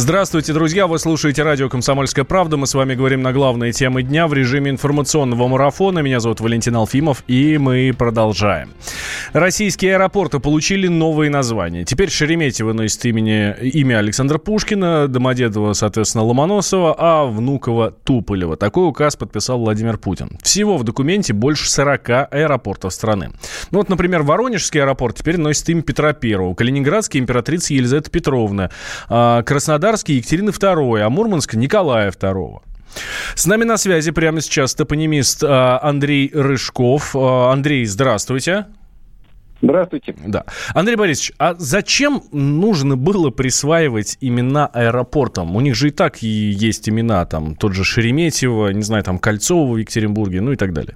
Здравствуйте, друзья. Вы слушаете радио «Комсомольская правда». Мы с вами говорим на главные темы дня в режиме информационного марафона. Меня зовут Валентин Алфимов, и мы продолжаем. Российские аэропорты получили новые названия. Теперь Шереметьево носит имени, имя Александра Пушкина, Домодедово, соответственно, Ломоносова, а Внуково – Туполева. Такой указ подписал Владимир Путин. Всего в документе больше 40 аэропортов страны. Ну вот, например, Воронежский аэропорт теперь носит имя Петра Первого, Калининградский – императрица Елизавета Петровна, а Краснодарский – Екатерина II, а Мурманск – Николая II. С нами на связи прямо сейчас топонимист а, Андрей Рыжков. А, Андрей, здравствуйте. Здравствуйте. Да. Андрей Борисович, а зачем нужно было присваивать имена аэропортам? У них же и так и есть имена, там, тот же Шереметьево, не знаю, там, Кольцово в Екатеринбурге, ну и так далее.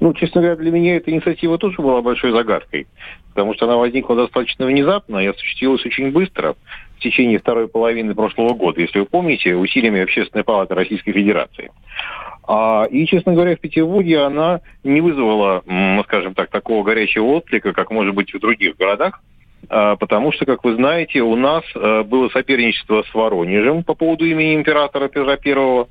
Ну, честно говоря, для меня эта инициатива тоже была большой загадкой, потому что она возникла достаточно внезапно и осуществилась очень быстро в течение второй половины прошлого года, если вы помните, усилиями Общественной палаты Российской Федерации. А, и, честно говоря, в Петербурге она не вызвала, скажем так, такого горячего отклика, как может быть в других городах, а, потому что, как вы знаете, у нас а, было соперничество с Воронежем по поводу имени императора Петра Первого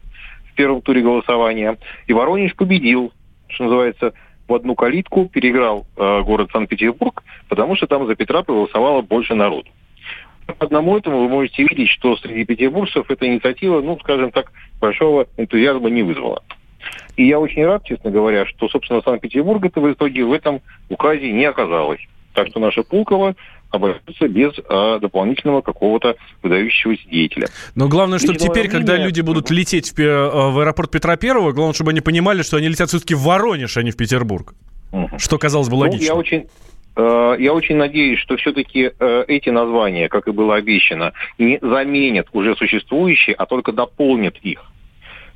в первом туре голосования, и Воронеж победил, что называется, в одну калитку, переиграл город Санкт-Петербург, потому что там за Петра проголосовало больше народу. По одному этому вы можете видеть, что среди петербуржцев эта инициатива, ну, скажем так, большого энтузиазма не вызвала. И я очень рад, честно говоря, что, собственно, Санкт-Петербург это в итоге в этом указе не оказалось. Так что наша Пулково обойдется без а, дополнительного какого-то выдающегося деятеля. Но главное, чтобы Личного теперь, мнения... когда люди будут лететь в, э, в аэропорт Петра Первого, главное, чтобы они понимали, что они летят все-таки в Воронеж, а не в Петербург. Угу. Что казалось бы логично. Ну, я очень, я очень надеюсь, что все-таки э, эти названия, как и было обещано, не заменят уже существующие, а только дополнят их.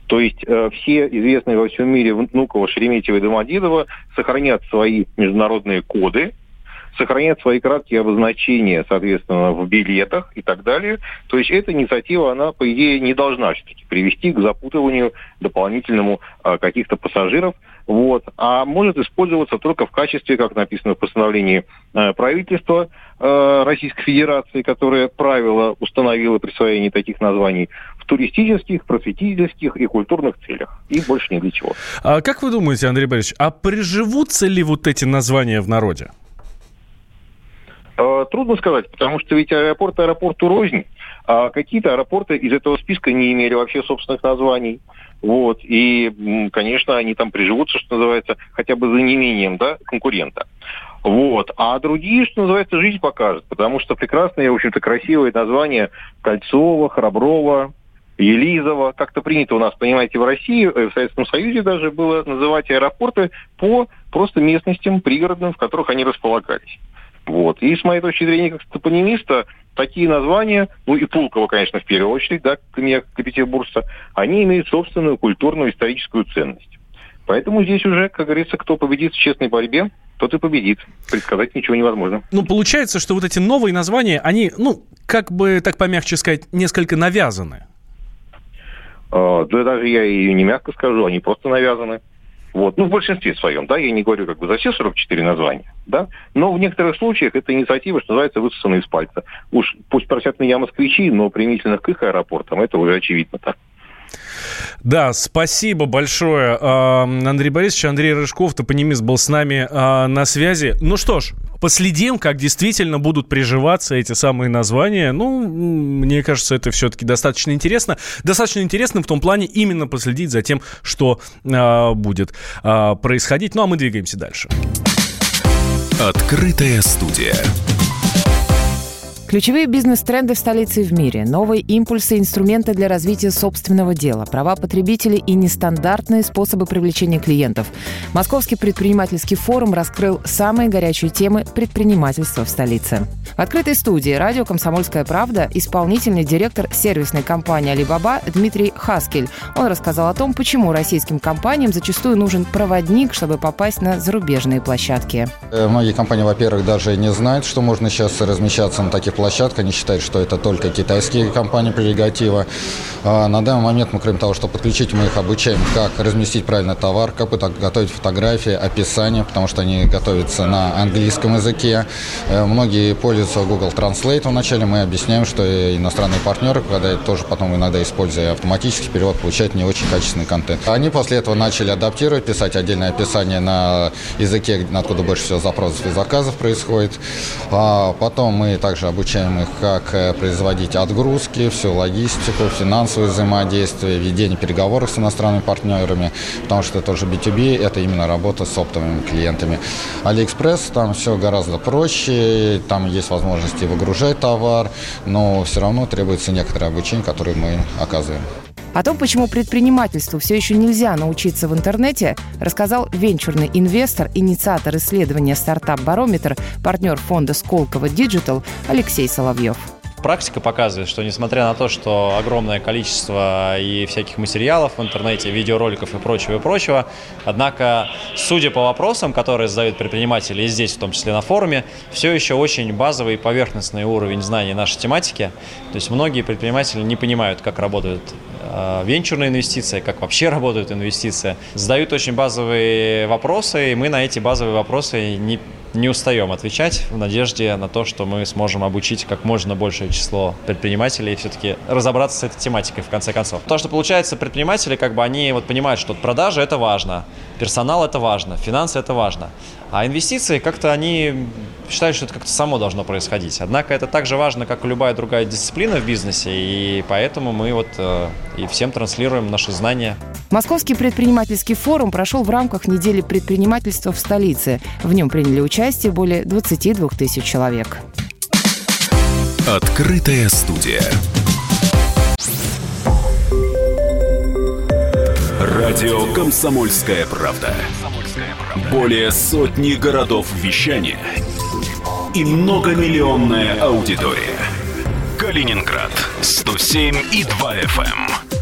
То есть э, все известные во всем мире Внуково, Шереметьево и Домодедово сохранят свои международные коды, сохранят свои краткие обозначения, соответственно, в билетах и так далее. То есть эта инициатива, она, по идее, не должна все-таки привести к запутыванию дополнительному э, каких-то пассажиров, вот, а может использоваться только в качестве, как написано в постановлении э, правительства э, Российской Федерации, которое правило установило присвоение таких названий в туристических, просветительских и культурных целях. И больше ни для чего. А как вы думаете, Андрей Борисович, а приживутся ли вот эти названия в народе? Э, трудно сказать, потому что ведь аэропорт аэропорту рознь. А какие-то аэропорты из этого списка не имели вообще собственных названий. Вот. И, конечно, они там приживутся, что называется, хотя бы за неимением да, конкурента. Вот. А другие, что называется, жизнь покажет. Потому что прекрасные, в общем-то, красивые названия Кольцова, Храброва, Елизово. Как-то принято у нас, понимаете, в России, э, в Советском Союзе даже было называть аэропорты по просто местностям пригородным, в которых они располагались. Вот. И с моей точки зрения, как топонимиста, такие названия, ну и Пулково, конечно, в первую очередь, да, к петербуржца, они имеют собственную культурную историческую ценность. Поэтому здесь уже, как говорится, кто победит в честной борьбе, тот и победит. Предсказать ничего невозможно. Ну, получается, что вот эти новые названия, они, ну, как бы так помягче сказать, несколько навязаны. А, да даже я и не мягко скажу, они просто навязаны. Вот. Ну, в большинстве своем, да, я не говорю как бы за все 44 названия, да, но в некоторых случаях эта инициатива, что называется, высосана из пальца. Уж пусть просят меня москвичи, но применительно к их аэропортам это уже очевидно так. Да, спасибо большое, Андрей Борисович. Андрей Рыжков, топонимист, был с нами а, на связи. Ну что ж, последим, как действительно будут приживаться эти самые названия. Ну, мне кажется, это все-таки достаточно интересно. Достаточно интересно в том плане именно последить за тем, что а, будет а, происходить. Ну, а мы двигаемся дальше. Открытая студия. Ключевые бизнес-тренды в столице и в мире, новые импульсы, инструменты для развития собственного дела, права потребителей и нестандартные способы привлечения клиентов. Московский предпринимательский форум раскрыл самые горячие темы предпринимательства в столице. В открытой студии радио «Комсомольская правда» исполнительный директор сервисной компании «Алибаба» Дмитрий Хаскель. Он рассказал о том, почему российским компаниям зачастую нужен проводник, чтобы попасть на зарубежные площадки. Э, многие компании, во-первых, даже не знают, что можно сейчас размещаться на таких площадка, они считают, что это только китайские компании прерогатива. А на данный момент мы, кроме того, что подключить, мы их обучаем, как разместить правильно товар, как готовить фотографии, описание, потому что они готовятся на английском языке. Э, многие пользуются Google Translate вначале, мы объясняем, что иностранные партнеры, когда тоже потом иногда используя автоматический перевод, получают не очень качественный контент. Они после этого начали адаптировать, писать отдельное описание на языке, откуда больше всего запросов и заказов происходит. А потом мы также обучаем их, как э, производить отгрузки, всю логистику, финансовое взаимодействие, ведение переговоров с иностранными партнерами, потому что это тоже B2B, это именно работа с оптовыми клиентами. Алиэкспресс, там все гораздо проще, там есть возможности выгружать товар, но все равно требуется некоторое обучение, которое мы оказываем. О том, почему предпринимательству все еще нельзя научиться в интернете, рассказал венчурный инвестор, инициатор исследования «Стартап Барометр», партнер фонда «Сколково Digital Алексей Соловьев. Практика показывает, что несмотря на то, что огромное количество и всяких материалов в интернете, видеороликов и прочего, и прочего, однако, судя по вопросам, которые задают предприниматели, и здесь в том числе на форуме, все еще очень базовый и поверхностный уровень знаний нашей тематики. То есть многие предприниматели не понимают, как работают э, венчурные инвестиции, как вообще работают инвестиции. Задают очень базовые вопросы, и мы на эти базовые вопросы не не устаем отвечать в надежде на то, что мы сможем обучить как можно большее число предпринимателей и все-таки разобраться с этой тематикой в конце концов. То, что получается, предприниматели как бы они вот понимают, что продажа это важно, персонал это важно, финансы это важно. А инвестиции как-то они считают, что это как-то само должно происходить. Однако это так же важно, как и любая другая дисциплина в бизнесе, и поэтому мы вот э, и всем транслируем наши знания. Московский предпринимательский форум прошел в рамках недели предпринимательства в столице. В нем приняли участие более 22 тысяч человек. Открытая студия. Радио «Комсомольская правда». Более сотни городов вещания и многомиллионная аудитория. Калининград 107 и 2 FM.